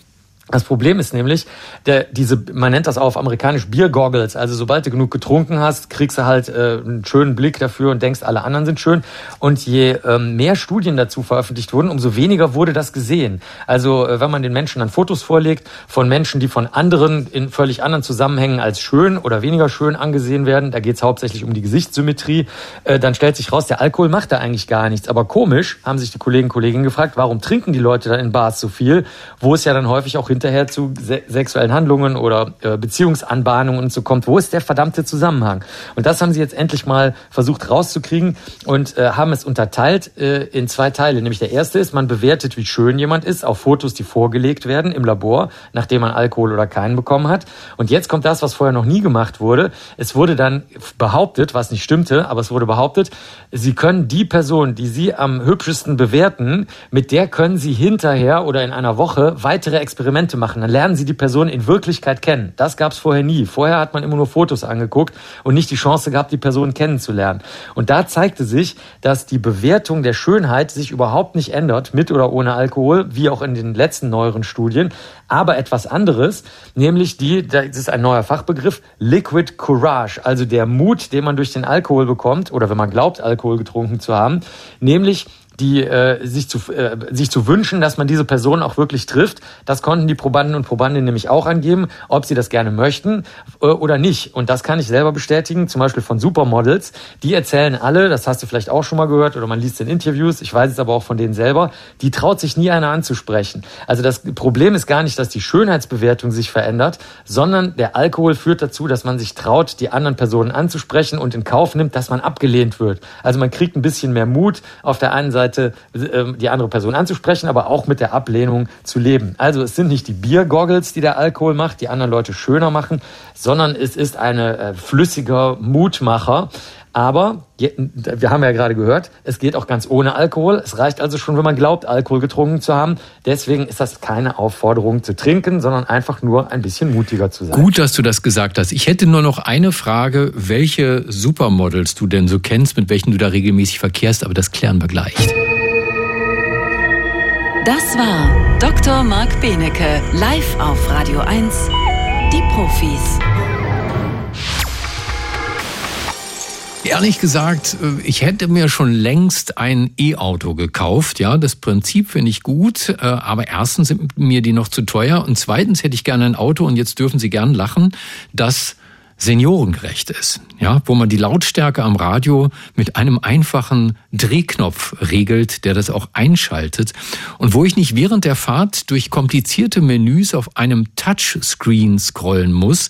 Das Problem ist nämlich, der, diese, man nennt das auf amerikanisch Beer Goggles. Also sobald du genug getrunken hast, kriegst du halt äh, einen schönen Blick dafür und denkst, alle anderen sind schön. Und je ähm, mehr Studien dazu veröffentlicht wurden, umso weniger wurde das gesehen. Also äh, wenn man den Menschen dann Fotos vorlegt von Menschen, die von anderen in völlig anderen Zusammenhängen als schön oder weniger schön angesehen werden, da geht es hauptsächlich um die Gesichtssymmetrie, äh, dann stellt sich raus, der Alkohol macht da eigentlich gar nichts. Aber komisch, haben sich die Kollegen und Kolleginnen gefragt, warum trinken die Leute dann in Bars so viel, wo es ja dann häufig auch hinterher zu se sexuellen Handlungen oder äh, Beziehungsanbahnungen und so kommt. Wo ist der verdammte Zusammenhang? Und das haben sie jetzt endlich mal versucht rauszukriegen und äh, haben es unterteilt äh, in zwei Teile. Nämlich der erste ist, man bewertet, wie schön jemand ist auf Fotos, die vorgelegt werden im Labor, nachdem man Alkohol oder keinen bekommen hat. Und jetzt kommt das, was vorher noch nie gemacht wurde. Es wurde dann behauptet, was nicht stimmte, aber es wurde behauptet, sie können die Person, die sie am hübschesten bewerten, mit der können sie hinterher oder in einer Woche weitere Experimente Experimente machen, dann lernen sie die Person in Wirklichkeit kennen. Das gab es vorher nie. Vorher hat man immer nur Fotos angeguckt und nicht die Chance gehabt, die Person kennenzulernen. Und da zeigte sich, dass die Bewertung der Schönheit sich überhaupt nicht ändert, mit oder ohne Alkohol, wie auch in den letzten neueren Studien, aber etwas anderes, nämlich die, das ist ein neuer Fachbegriff, Liquid Courage, also der Mut, den man durch den Alkohol bekommt oder wenn man glaubt, Alkohol getrunken zu haben, nämlich die äh, sich zu äh, sich zu wünschen, dass man diese Person auch wirklich trifft. Das konnten die Probanden und Probandinnen nämlich auch angeben, ob sie das gerne möchten äh, oder nicht. Und das kann ich selber bestätigen, zum Beispiel von Supermodels. Die erzählen alle, das hast du vielleicht auch schon mal gehört oder man liest in Interviews. Ich weiß es aber auch von denen selber. Die traut sich nie einer anzusprechen. Also das Problem ist gar nicht, dass die Schönheitsbewertung sich verändert, sondern der Alkohol führt dazu, dass man sich traut, die anderen Personen anzusprechen und in Kauf nimmt, dass man abgelehnt wird. Also man kriegt ein bisschen mehr Mut auf der einen Seite Seite ähm, die andere Person anzusprechen, aber auch mit der Ablehnung zu leben. Also es sind nicht die Biergoggles, die der Alkohol macht, die anderen Leute schöner machen, sondern es ist ein äh, flüssiger Mutmacher. Aber wir haben ja gerade gehört, es geht auch ganz ohne Alkohol. Es reicht also schon, wenn man glaubt, Alkohol getrunken zu haben. Deswegen ist das keine Aufforderung zu trinken, sondern einfach nur ein bisschen mutiger zu sein. Gut, dass du das gesagt hast. Ich hätte nur noch eine Frage, welche Supermodels du denn so kennst, mit welchen du da regelmäßig verkehrst, aber das klären wir gleich. Das war Dr. Marc Benecke, live auf Radio 1, die Profis. Ehrlich gesagt, äh, ich hätte mir schon längst ein E-Auto gekauft. Ja, das Prinzip finde ich gut, äh, aber erstens sind mir die noch zu teuer und zweitens hätte ich gerne ein Auto und jetzt dürfen Sie gern lachen, das seniorengerecht ist, ja, wo man die Lautstärke am Radio mit einem einfachen Drehknopf regelt, der das auch einschaltet und wo ich nicht während der Fahrt durch komplizierte Menüs auf einem Touchscreen scrollen muss,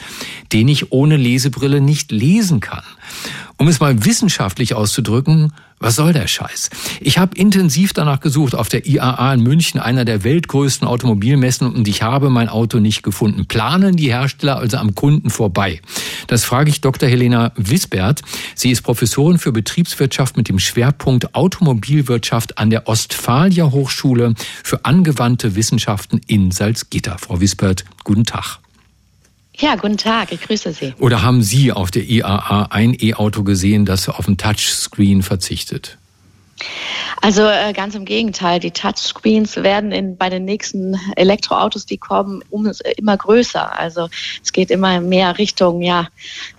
den ich ohne Lesebrille nicht lesen kann. Um es mal wissenschaftlich auszudrücken, was soll der Scheiß? Ich habe intensiv danach gesucht auf der IAA in München, einer der weltgrößten Automobilmessen, und ich habe mein Auto nicht gefunden. Planen die Hersteller also am Kunden vorbei? Das frage ich Dr. Helena Wisbert. Sie ist Professorin für Betriebswirtschaft mit dem Schwerpunkt Automobilwirtschaft an der Ostfalia Hochschule für angewandte Wissenschaften in Salzgitter. Frau Wisbert, guten Tag. Ja, guten Tag, ich grüße Sie. Oder haben Sie auf der IAA ein E-Auto gesehen, das auf ein Touchscreen verzichtet? Also äh, ganz im Gegenteil, die Touchscreens werden in, bei den nächsten Elektroautos, die kommen, um, äh, immer größer. Also es geht immer mehr Richtung ja,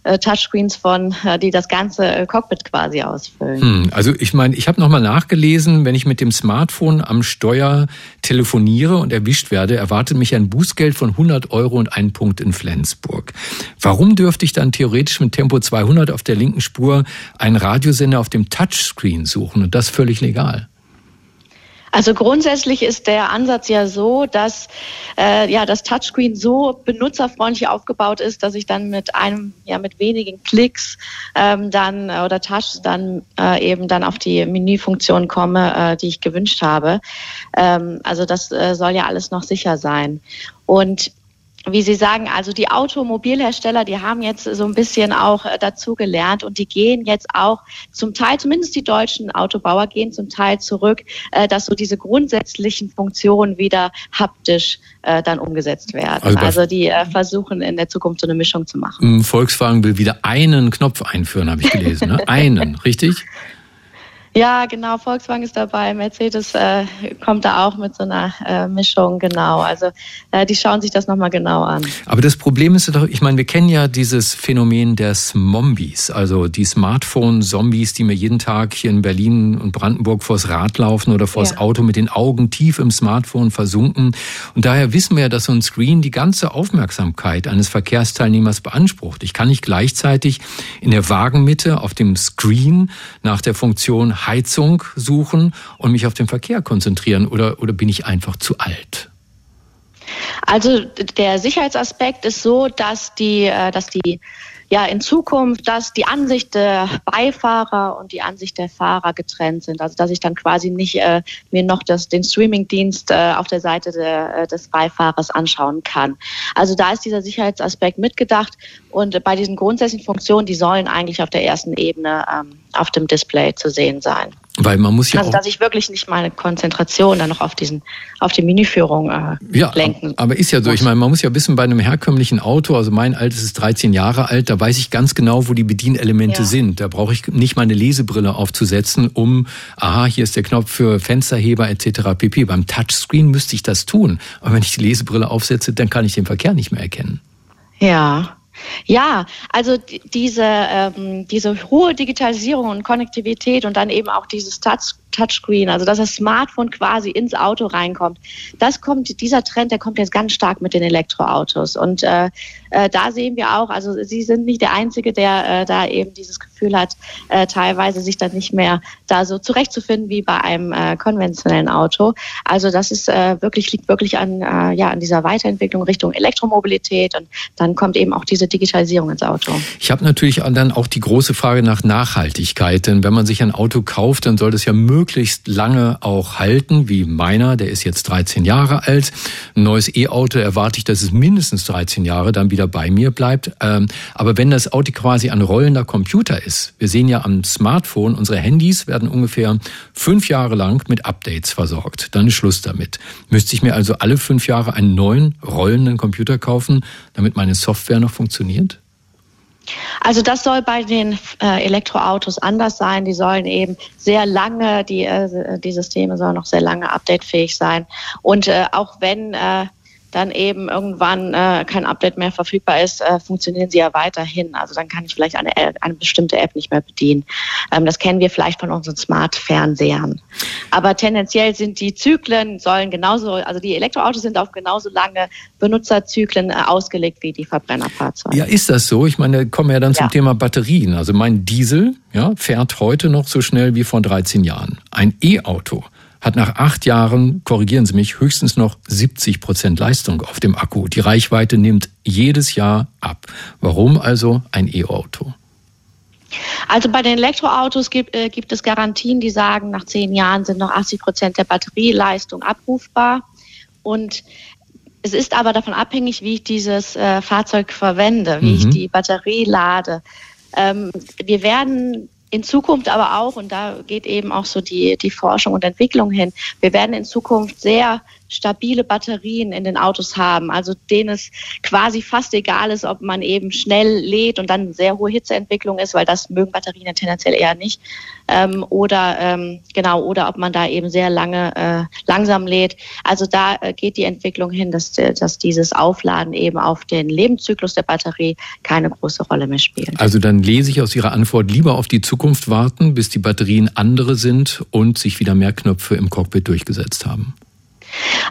äh, Touchscreens von, äh, die das ganze Cockpit quasi ausfüllen. Hm, also ich meine, ich habe nochmal nachgelesen, wenn ich mit dem Smartphone am Steuer telefoniere und erwischt werde, erwartet mich ein Bußgeld von 100 Euro und ein Punkt in Flensburg. Warum dürfte ich dann theoretisch mit Tempo 200 auf der linken Spur einen Radiosender auf dem Touchscreen suchen und das völlig legal? Also grundsätzlich ist der Ansatz ja so, dass äh, ja das Touchscreen so benutzerfreundlich aufgebaut ist, dass ich dann mit einem ja mit wenigen Klicks ähm, dann äh, oder Touchs dann äh, eben dann auf die Menüfunktion komme, äh, die ich gewünscht habe. Ähm, also das äh, soll ja alles noch sicher sein. Und wie Sie sagen, also die Automobilhersteller, die haben jetzt so ein bisschen auch äh, dazu gelernt und die gehen jetzt auch zum Teil, zumindest die deutschen Autobauer gehen zum Teil zurück, äh, dass so diese grundsätzlichen Funktionen wieder haptisch äh, dann umgesetzt werden. Also, also die versuchen in der Zukunft so eine Mischung zu machen. Volkswagen will wieder einen Knopf einführen, habe ich gelesen. Ne? einen, richtig? Ja, genau. Volkswagen ist dabei. Mercedes äh, kommt da auch mit so einer äh, Mischung, genau. Also äh, die schauen sich das nochmal genau an. Aber das Problem ist doch, ich meine, wir kennen ja dieses Phänomen der Smombies, also die Smartphone-Zombies, die mir jeden Tag hier in Berlin und Brandenburg vors Rad laufen oder vors ja. Auto mit den Augen tief im Smartphone versunken. Und daher wissen wir ja, dass so ein Screen die ganze Aufmerksamkeit eines Verkehrsteilnehmers beansprucht. Ich kann nicht gleichzeitig in der Wagenmitte auf dem Screen nach der Funktion Heizung suchen und mich auf den Verkehr konzentrieren oder, oder bin ich einfach zu alt? Also der Sicherheitsaspekt ist so, dass die, äh, dass die ja in Zukunft, dass die Ansicht der Beifahrer und die Ansicht der Fahrer getrennt sind. Also dass ich dann quasi nicht äh, mir noch das, den Streamingdienst äh, auf der Seite der, äh, des Beifahrers anschauen kann. Also da ist dieser Sicherheitsaspekt mitgedacht und bei diesen grundsätzlichen Funktionen, die sollen eigentlich auf der ersten Ebene ähm, auf dem Display zu sehen sein. Weil man muss ja also dass ich wirklich nicht meine Konzentration dann noch auf diesen auf die Menüführung äh, ja, lenken. Aber ist ja so. Ich meine, man muss ja wissen, bei einem herkömmlichen Auto, also mein altes ist 13 Jahre alt, da weiß ich ganz genau, wo die Bedienelemente ja. sind. Da brauche ich nicht meine Lesebrille aufzusetzen, um, aha, hier ist der Knopf für Fensterheber etc. pp. Beim Touchscreen müsste ich das tun. Aber wenn ich die Lesebrille aufsetze, dann kann ich den Verkehr nicht mehr erkennen. Ja, ja, also diese, ähm, diese hohe Digitalisierung und Konnektivität und dann eben auch dieses Touch Touchscreen, also dass das Smartphone quasi ins Auto reinkommt. Das kommt, dieser Trend, der kommt jetzt ganz stark mit den Elektroautos. Und äh, äh, da sehen wir auch, also Sie sind nicht der Einzige, der äh, da eben dieses Gefühl hat, äh, teilweise sich dann nicht mehr da so zurechtzufinden wie bei einem äh, konventionellen Auto. Also das ist äh, wirklich, liegt wirklich an, äh, ja, an dieser Weiterentwicklung Richtung Elektromobilität und dann kommt eben auch diese Digitalisierung ins Auto. Ich habe natürlich dann auch die große Frage nach Nachhaltigkeit, denn wenn man sich ein Auto kauft, dann soll das ja möglichst möglichst lange auch halten, wie meiner, der ist jetzt 13 Jahre alt. Ein neues E-Auto erwarte ich, dass es mindestens 13 Jahre dann wieder bei mir bleibt. Ähm, aber wenn das Auto quasi ein rollender Computer ist, wir sehen ja am Smartphone, unsere Handys werden ungefähr fünf Jahre lang mit Updates versorgt. Dann ist Schluss damit. Müsste ich mir also alle fünf Jahre einen neuen rollenden Computer kaufen, damit meine Software noch funktioniert? Also das soll bei den äh, Elektroautos anders sein. Die sollen eben sehr lange, die, äh, die Systeme sollen noch sehr lange updatefähig sein. Und äh, auch wenn äh, dann eben irgendwann äh, kein Update mehr verfügbar ist, äh, funktionieren sie ja weiterhin. Also dann kann ich vielleicht eine, eine bestimmte App nicht mehr bedienen. Ähm, das kennen wir vielleicht von unseren Smart-Fernsehern. Aber tendenziell sind die Zyklen, sollen genauso, also die Elektroautos sind auf genauso lange Benutzerzyklen äh, ausgelegt wie die Verbrennerfahrzeuge. Ja, ist das so? Ich meine, kommen wir ja dann zum ja. Thema Batterien. Also mein Diesel ja, fährt heute noch so schnell wie vor 13 Jahren. Ein E-Auto hat nach acht Jahren, korrigieren Sie mich, höchstens noch 70 Prozent Leistung auf dem Akku. Die Reichweite nimmt jedes Jahr ab. Warum also ein E-Auto? Also bei den Elektroautos gibt, äh, gibt es Garantien, die sagen, nach zehn Jahren sind noch 80 Prozent der Batterieleistung abrufbar. Und es ist aber davon abhängig, wie ich dieses äh, Fahrzeug verwende, wie mhm. ich die Batterie lade. Ähm, wir werden in Zukunft aber auch, und da geht eben auch so die, die Forschung und Entwicklung hin, wir werden in Zukunft sehr stabile Batterien in den Autos haben, also denen es quasi fast egal ist, ob man eben schnell lädt und dann sehr hohe Hitzeentwicklung ist, weil das mögen Batterien tendenziell eher nicht, ähm, oder ähm, genau, oder ob man da eben sehr lange äh, langsam lädt. Also da äh, geht die Entwicklung hin, dass, dass dieses Aufladen eben auf den Lebenszyklus der Batterie keine große Rolle mehr spielt. Also dann lese ich aus Ihrer Antwort lieber auf die Zukunft warten, bis die Batterien andere sind und sich wieder mehr Knöpfe im Cockpit durchgesetzt haben.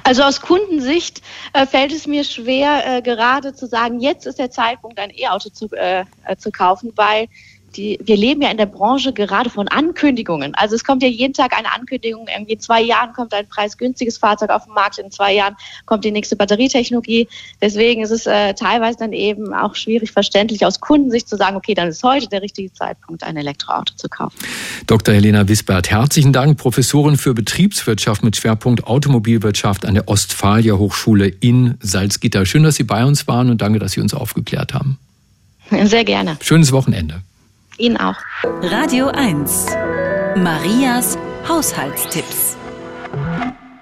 Also aus Kundensicht äh, fällt es mir schwer, äh, gerade zu sagen, jetzt ist der Zeitpunkt, ein E-Auto zu, äh, äh zu kaufen, weil die, wir leben ja in der Branche gerade von Ankündigungen. Also es kommt ja jeden Tag eine Ankündigung. Irgendwie in zwei Jahren kommt ein preisgünstiges Fahrzeug auf den Markt, in zwei Jahren kommt die nächste Batterietechnologie. Deswegen ist es äh, teilweise dann eben auch schwierig verständlich aus Kundensicht zu sagen, okay, dann ist heute der richtige Zeitpunkt, ein Elektroauto zu kaufen. Dr. Helena Wisbert, herzlichen Dank, Professorin für Betriebswirtschaft mit Schwerpunkt Automobilwirtschaft an der Ostfalia Hochschule in Salzgitter. Schön, dass Sie bei uns waren und danke, dass Sie uns aufgeklärt haben. Sehr gerne. Schönes Wochenende. Ihnen auch. Radio 1. Marias Haushaltstipps.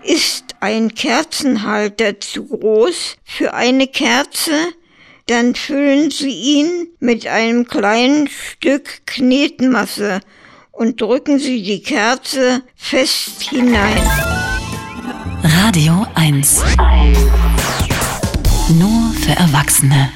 Ist ein Kerzenhalter zu groß für eine Kerze? Dann füllen Sie ihn mit einem kleinen Stück Knetmasse und drücken Sie die Kerze fest hinein. Radio 1. Nur für Erwachsene.